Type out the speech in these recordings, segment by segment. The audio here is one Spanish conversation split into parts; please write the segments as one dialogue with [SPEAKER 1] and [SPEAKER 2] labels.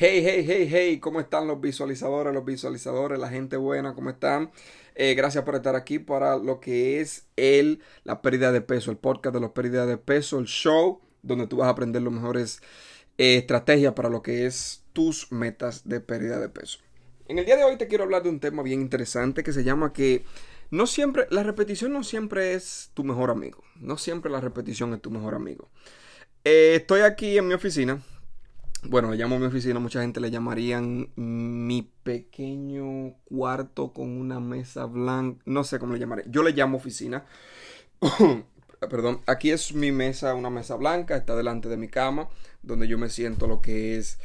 [SPEAKER 1] Hey, hey, hey, hey, ¿cómo están los visualizadores, los visualizadores, la gente buena, ¿cómo están? Eh, gracias por estar aquí para lo que es el, la pérdida de peso, el podcast de la pérdida de peso, el show, donde tú vas a aprender las mejores eh, estrategias para lo que es tus metas de pérdida de peso. En el día de hoy te quiero hablar de un tema bien interesante que se llama que no siempre, la repetición no siempre es tu mejor amigo, no siempre la repetición es tu mejor amigo. Eh, estoy aquí en mi oficina, bueno, le llamo mi oficina, mucha gente le llamarían mi pequeño cuarto con una mesa blanca, no sé cómo le llamaré, yo le llamo oficina. Perdón, aquí es mi mesa, una mesa blanca, está delante de mi cama, donde yo me siento lo que es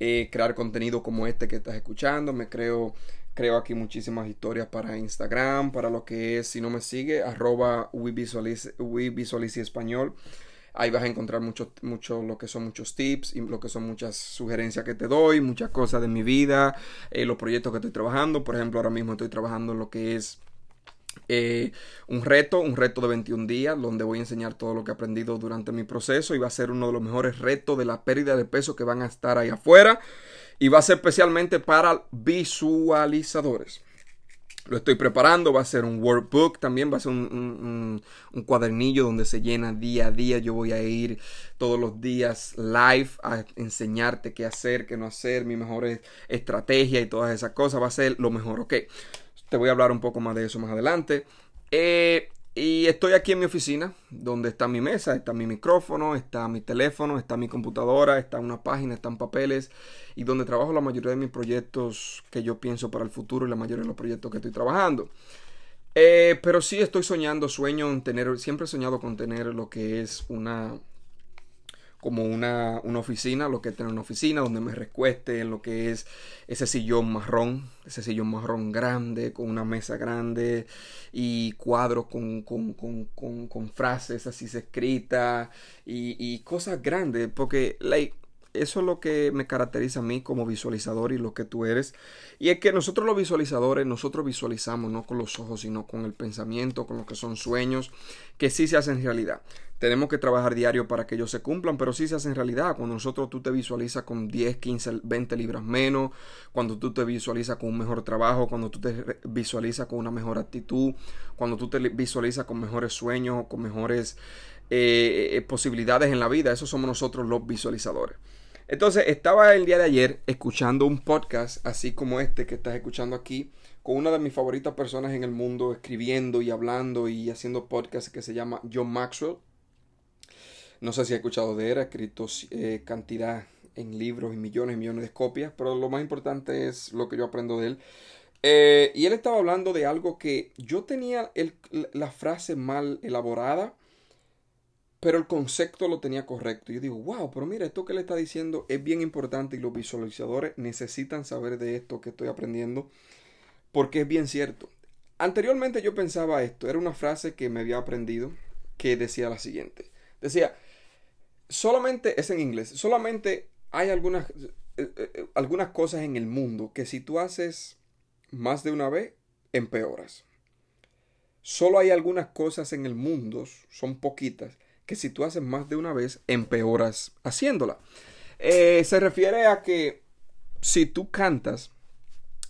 [SPEAKER 1] eh, crear contenido como este que estás escuchando, me creo creo aquí muchísimas historias para Instagram, para lo que es, si no me sigue, arroba we visualice español. Ahí vas a encontrar mucho, mucho lo que son muchos tips y lo que son muchas sugerencias que te doy, muchas cosas de mi vida, eh, los proyectos que estoy trabajando. Por ejemplo, ahora mismo estoy trabajando en lo que es eh, un reto, un reto de 21 días, donde voy a enseñar todo lo que he aprendido durante mi proceso y va a ser uno de los mejores retos de la pérdida de peso que van a estar ahí afuera y va a ser especialmente para visualizadores lo estoy preparando, va a ser un workbook también, va a ser un, cuadernillo donde se llena día a día. Yo voy a ir todos los días live a enseñarte qué hacer, qué no hacer, mi mejor estrategia y todas esas cosas. Va a ser lo mejor, ok. Te voy a hablar un poco más de eso más adelante. Eh, y estoy aquí en mi oficina, donde está mi mesa, está mi micrófono, está mi teléfono, está mi computadora, está una página, están papeles, y donde trabajo la mayoría de mis proyectos que yo pienso para el futuro y la mayoría de los proyectos que estoy trabajando. Eh, pero sí estoy soñando, sueño en tener, siempre he soñado con tener lo que es una, como una, una, oficina, lo que es tener una oficina donde me recueste lo que es ese sillón marrón, ese sillón marrón grande, con una mesa grande y cuadros con, con, con, con frases así escritas y, y, cosas grandes, porque like, eso es lo que me caracteriza a mí como visualizador y lo que tú eres. Y es que nosotros los visualizadores, nosotros visualizamos no con los ojos, sino con el pensamiento, con lo que son sueños, que sí se hacen realidad. Tenemos que trabajar diario para que ellos se cumplan, pero sí se hacen realidad. Cuando nosotros tú te visualizas con 10, 15, 20 libras menos, cuando tú te visualizas con un mejor trabajo, cuando tú te visualizas con una mejor actitud, cuando tú te visualizas con mejores sueños, con mejores eh, eh, posibilidades en la vida, esos somos nosotros los visualizadores. Entonces, estaba el día de ayer escuchando un podcast así como este que estás escuchando aquí, con una de mis favoritas personas en el mundo, escribiendo y hablando y haciendo podcast que se llama John Maxwell. No sé si has escuchado de él, ha escrito eh, cantidad en libros y millones y millones de copias, pero lo más importante es lo que yo aprendo de él. Eh, y él estaba hablando de algo que yo tenía la frase mal elaborada pero el concepto lo tenía correcto. Yo digo, wow, pero mira, esto que le está diciendo es bien importante y los visualizadores necesitan saber de esto que estoy aprendiendo porque es bien cierto. Anteriormente yo pensaba esto, era una frase que me había aprendido que decía la siguiente. Decía, solamente, es en inglés, solamente hay algunas, eh, eh, algunas cosas en el mundo que si tú haces más de una vez, empeoras. Solo hay algunas cosas en el mundo, son poquitas, que si tú haces más de una vez, empeoras haciéndola. Eh, se refiere a que si tú cantas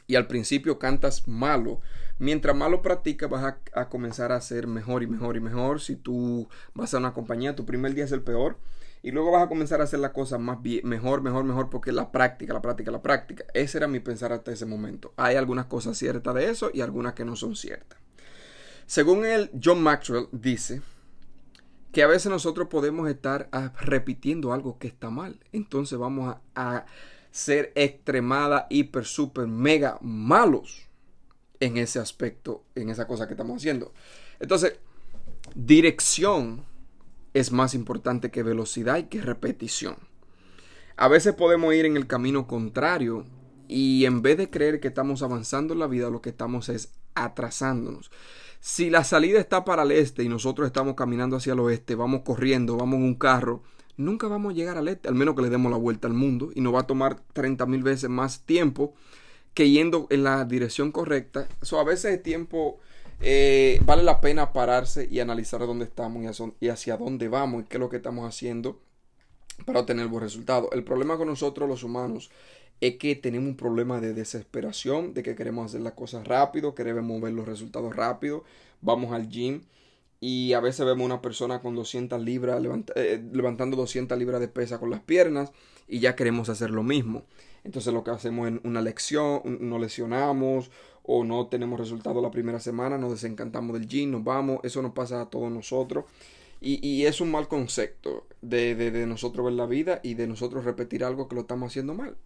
[SPEAKER 1] y al principio cantas malo, mientras más lo practicas vas a, comenzar a hacer mejor y mejor y mejor. Si tú vas a una compañía, tu primer día es el peor. Y luego vas a comenzar a hacer las cosas más bien, mejor, mejor, mejor, porque la práctica, la práctica, la práctica. Ese era mi pensar hasta ese momento. Hay algunas cosas ciertas de eso y algunas que no son ciertas. Según el John Maxwell dice que a veces nosotros podemos estar ah, repitiendo algo que está mal. Entonces vamos a, ser extremada, hiper, super, mega malos en ese aspecto, en esa cosa que estamos haciendo. Entonces, dirección es más importante que velocidad y que repetición. A veces podemos ir en el camino contrario y en vez de creer que estamos avanzando en la vida, lo que estamos es atrasándonos. Si la salida está para el este y nosotros estamos caminando hacia el oeste, vamos corriendo, vamos en un carro, nunca vamos a llegar al este, al menos que le demos la vuelta al mundo y nos va a tomar 30 mil veces más tiempo que yendo en la dirección correcta. Eso a veces el tiempo eh, vale la pena pararse y analizar dónde estamos y hacia dónde vamos y qué es lo que estamos haciendo para obtener buenos resultados. El problema con nosotros los humanos es que tenemos un problema de desesperación, de que queremos hacer las cosas rápido, queremos ver los resultados rápido, vamos al gym y a veces vemos una persona con 200 libras, eh, levantando 200 libras de pesa con las piernas y ya queremos hacer lo mismo. Entonces lo que hacemos es una lección, nos lesionamos o no tenemos resultado la primera semana, nos desencantamos del gym, nos vamos, eso nos pasa a todos nosotros. Y, y es un mal concepto de, de, de nosotros ver la vida y de nosotros repetir algo que lo estamos haciendo mal.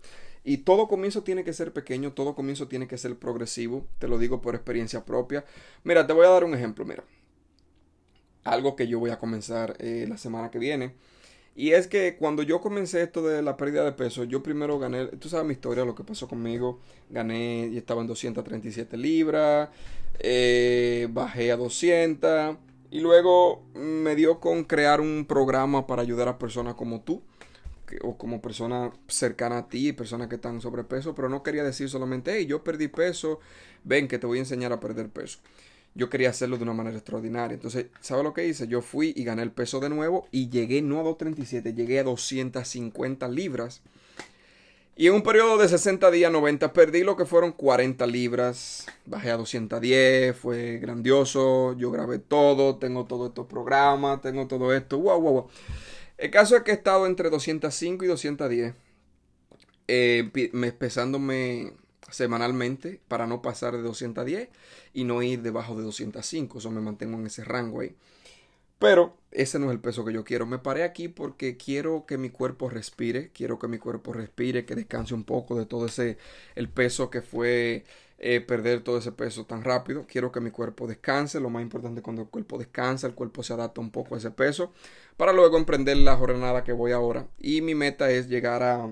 [SPEAKER 1] Y todo comienzo tiene que ser pequeño, todo comienzo tiene que ser progresivo, te lo digo por experiencia propia. Mira, te voy a dar un ejemplo, mira algo que yo voy a comenzar eh, la semana que viene. Y es que cuando yo comencé esto de la pérdida de peso, yo primero gané, tú sabes mi historia, lo que pasó conmigo, gané y estaba en 237 libras, eh, bajé a 200 y luego me dio con crear un programa para ayudar a personas como tú o como persona cercana a ti, personas que están sobrepeso, pero no quería decir solamente, hey, yo perdí peso, ven que te voy a enseñar a perder peso yo quería hacerlo de una manera extraordinaria. Entonces, ¿sabes lo que hice? Yo fui y gané el peso de nuevo y llegué no a 237, llegué a 250 libras. Y en un periodo de 60 días, 90, perdí lo que fueron 40 libras. Bajé a 210, fue grandioso. Yo grabé todo, tengo todos estos programas, tengo todo esto. Wow, wow, wow. El caso es que he estado entre 205 y 210. Eh, pesándome semanalmente para no pasar de 210 y no ir debajo de 205. Eso me mantengo en ese rango ahí. Pero ese no es el peso que yo quiero. Me paré aquí porque quiero que mi cuerpo respire. Quiero que mi cuerpo respire, que descanse un poco de todo ese el peso que fue eh, perder todo ese peso tan rápido. Quiero que mi cuerpo descanse. Lo más importante cuando el cuerpo descansa, el cuerpo se adapta un poco a ese peso. Para luego emprender la jornada que voy ahora. Y mi meta es llegar a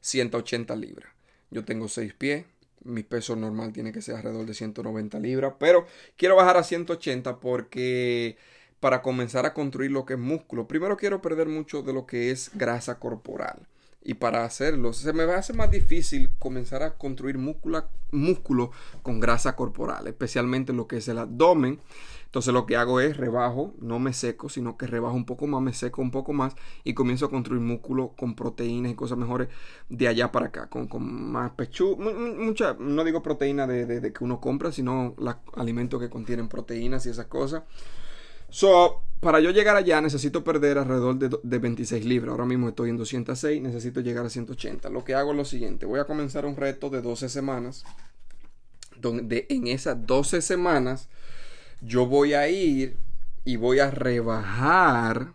[SPEAKER 1] 180 libras. Yo tengo 6 pies. Mi peso normal tiene que ser alrededor de 190 libras. Pero quiero bajar a 180 porque para comenzar a construir lo que es músculo. Primero quiero perder mucho de lo que es grasa corporal. Y para hacerlo, se me va a hacer más difícil comenzar a construir músculo, músculo con grasa corporal, especialmente lo que es el abdomen. Entonces lo que hago es rebajo, no me seco, sino que rebajo un poco más, me seco un poco más y comienzo a construir músculo con proteínas y cosas mejores de allá para acá, con, más pechu, mucha, no digo proteína de, de, que uno compra, sino los alimentos que contienen proteínas y esas cosas. So, para yo llegar allá necesito perder alrededor de, de, 26 libras. Ahora mismo estoy en 206, necesito llegar a 180. Lo que hago es lo siguiente, voy a comenzar un reto de 12 semanas, donde en esas 12 semanas yo voy a ir y voy a rebajar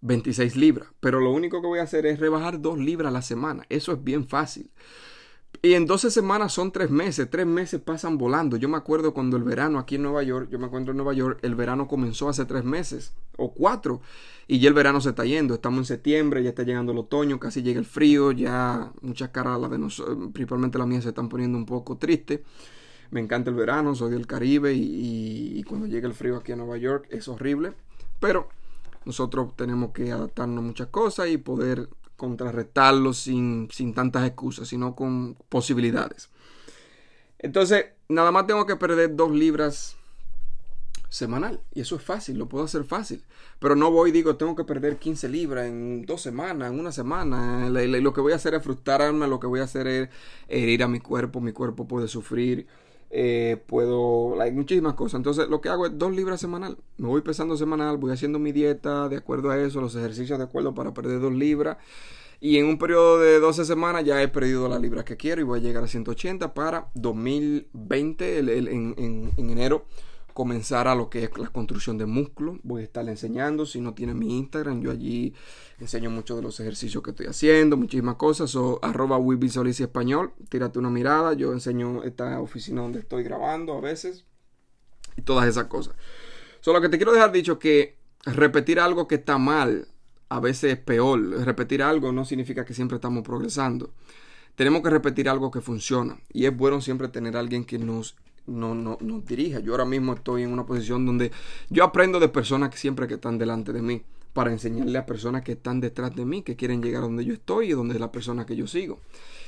[SPEAKER 1] 26 libras. Pero lo único que voy a hacer es rebajar 2 libras a la semana. Eso es bien fácil. Y en 12 semanas son 3 meses. 3 meses pasan volando. Yo me acuerdo cuando el verano aquí en Nueva York, yo me acuerdo en Nueva York, el verano comenzó hace 3 meses o 4. Y ya el verano se está yendo. Estamos en septiembre, ya está llegando el otoño, casi llega el frío. Ya muchas caras, la principalmente la mía, se están poniendo un poco tristes me encanta el verano, soy del Caribe y, cuando llega el frío aquí en Nueva York es horrible. Pero nosotros tenemos que adaptarnos a muchas cosas y poder contrarrestarlo sin, sin tantas excusas, sino con posibilidades. Entonces, nada más tengo que perder dos libras semanal. Y eso es fácil, lo puedo hacer fácil. Pero no voy digo, tengo que perder 15 libras en dos semanas, en una semana. Lo que voy a hacer es frustrarme, lo que voy a hacer es herir a mi cuerpo, mi cuerpo puede sufrir eh, puedo, hay muchísimas cosas. Entonces lo que hago es dos libras semanal. Me voy pesando semanal, voy haciendo mi dieta de acuerdo a eso, los ejercicios de acuerdo para perder dos libras. Y en un periodo de 12 semanas ya he perdido las libras que quiero y voy a llegar a 180 para 2020, en, en enero comenzar a lo que es la construcción de músculo. Voy a estarle enseñando. Si no tiene mi Instagram, yo allí enseño muchos de los ejercicios que estoy haciendo, muchísimas cosas. O arroba Español. Tírate una mirada. Yo enseño esta oficina donde estoy grabando a veces. Y todas esas cosas. Solo que te quiero dejar dicho que repetir algo que está mal a veces es peor. Repetir algo no significa que siempre estamos progresando. Tenemos que repetir algo que funciona. Y es bueno siempre tener alguien que nos no, no, no dirija. Yo ahora mismo estoy en una posición donde yo aprendo de personas que siempre que están delante de mí para enseñarle a personas que están detrás de mí, que quieren llegar a donde yo estoy y donde es la persona que yo sigo.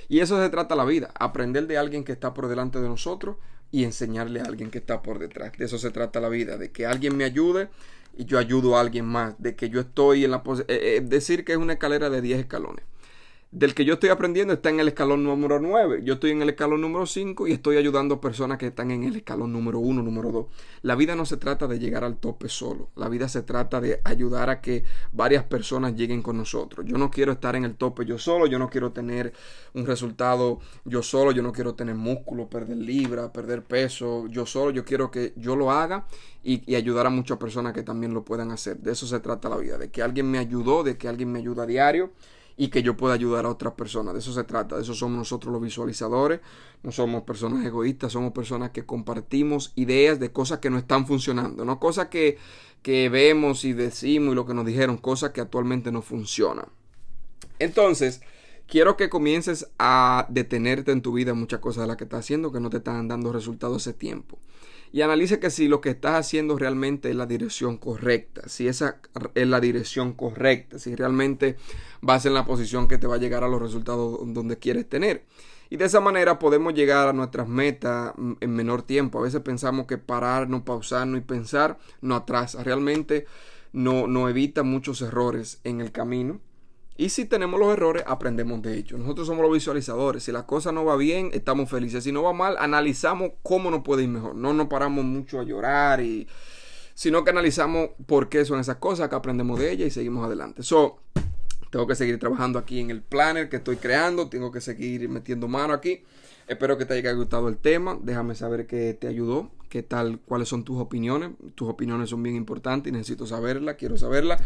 [SPEAKER 1] Y eso se trata la vida, aprender de alguien que está por delante de nosotros y enseñarle a alguien que está por detrás. De eso se trata la vida, de que alguien me ayude y yo ayudo a alguien más, de que yo estoy en la posición, eh, eh, decir que es una escalera de 10 escalones. Del que yo estoy aprendiendo está en el escalón número 9. Yo estoy en el escalón número 5 y estoy ayudando a personas que están en el escalón número 1, número 2. La vida no se trata de llegar al tope solo. La vida se trata de ayudar a que varias personas lleguen con nosotros. Yo no quiero estar en el tope yo solo. Yo no quiero tener un resultado yo solo. Yo no quiero tener músculo, perder libra, perder peso. Yo solo. Yo quiero que yo lo haga y, y ayudar a muchas personas que también lo puedan hacer. De eso se trata la vida. De que alguien me ayudó, de que alguien me ayuda a diario y que yo pueda ayudar a otras personas. De eso se trata, de eso somos nosotros los visualizadores. No somos personas egoístas, somos personas que compartimos ideas de cosas que no están funcionando, no cosas que, que vemos y decimos y lo que nos dijeron, cosas que actualmente no funcionan. Entonces, quiero que comiences a detenerte en tu vida muchas cosas de las que estás haciendo que no te están dando resultados ese tiempo y analice que si lo que estás haciendo realmente es la dirección correcta, si esa es la dirección correcta, si realmente vas en la posición que te va a llegar a los resultados donde quieres tener. Y de esa manera podemos llegar a nuestras metas en menor tiempo. A veces pensamos que parar, no pausar, y pensar no atrasa. Realmente no, no evita muchos errores en el camino y si tenemos los errores, aprendemos de ellos. Nosotros somos los visualizadores. Si la cosa no va bien, estamos felices. Si no va mal, analizamos cómo nos puede ir mejor. No nos paramos mucho a llorar y sino que analizamos por qué son esas cosas, que aprendemos de ellas y seguimos adelante. So, tengo que seguir trabajando aquí en el planner que estoy creando, tengo que seguir metiendo mano aquí. Espero que te haya gustado el tema. Déjame saber qué te ayudó, qué tal, cuáles son tus opiniones. Tus opiniones son bien importantes y necesito saberla, quiero saberla.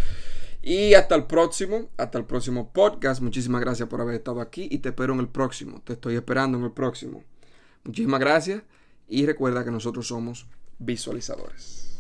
[SPEAKER 1] Y hasta el próximo, hasta el próximo podcast. Muchísimas gracias por haber estado aquí y te espero en el próximo. Te estoy esperando en el próximo. Muchísimas gracias y recuerda que nosotros somos visualizadores.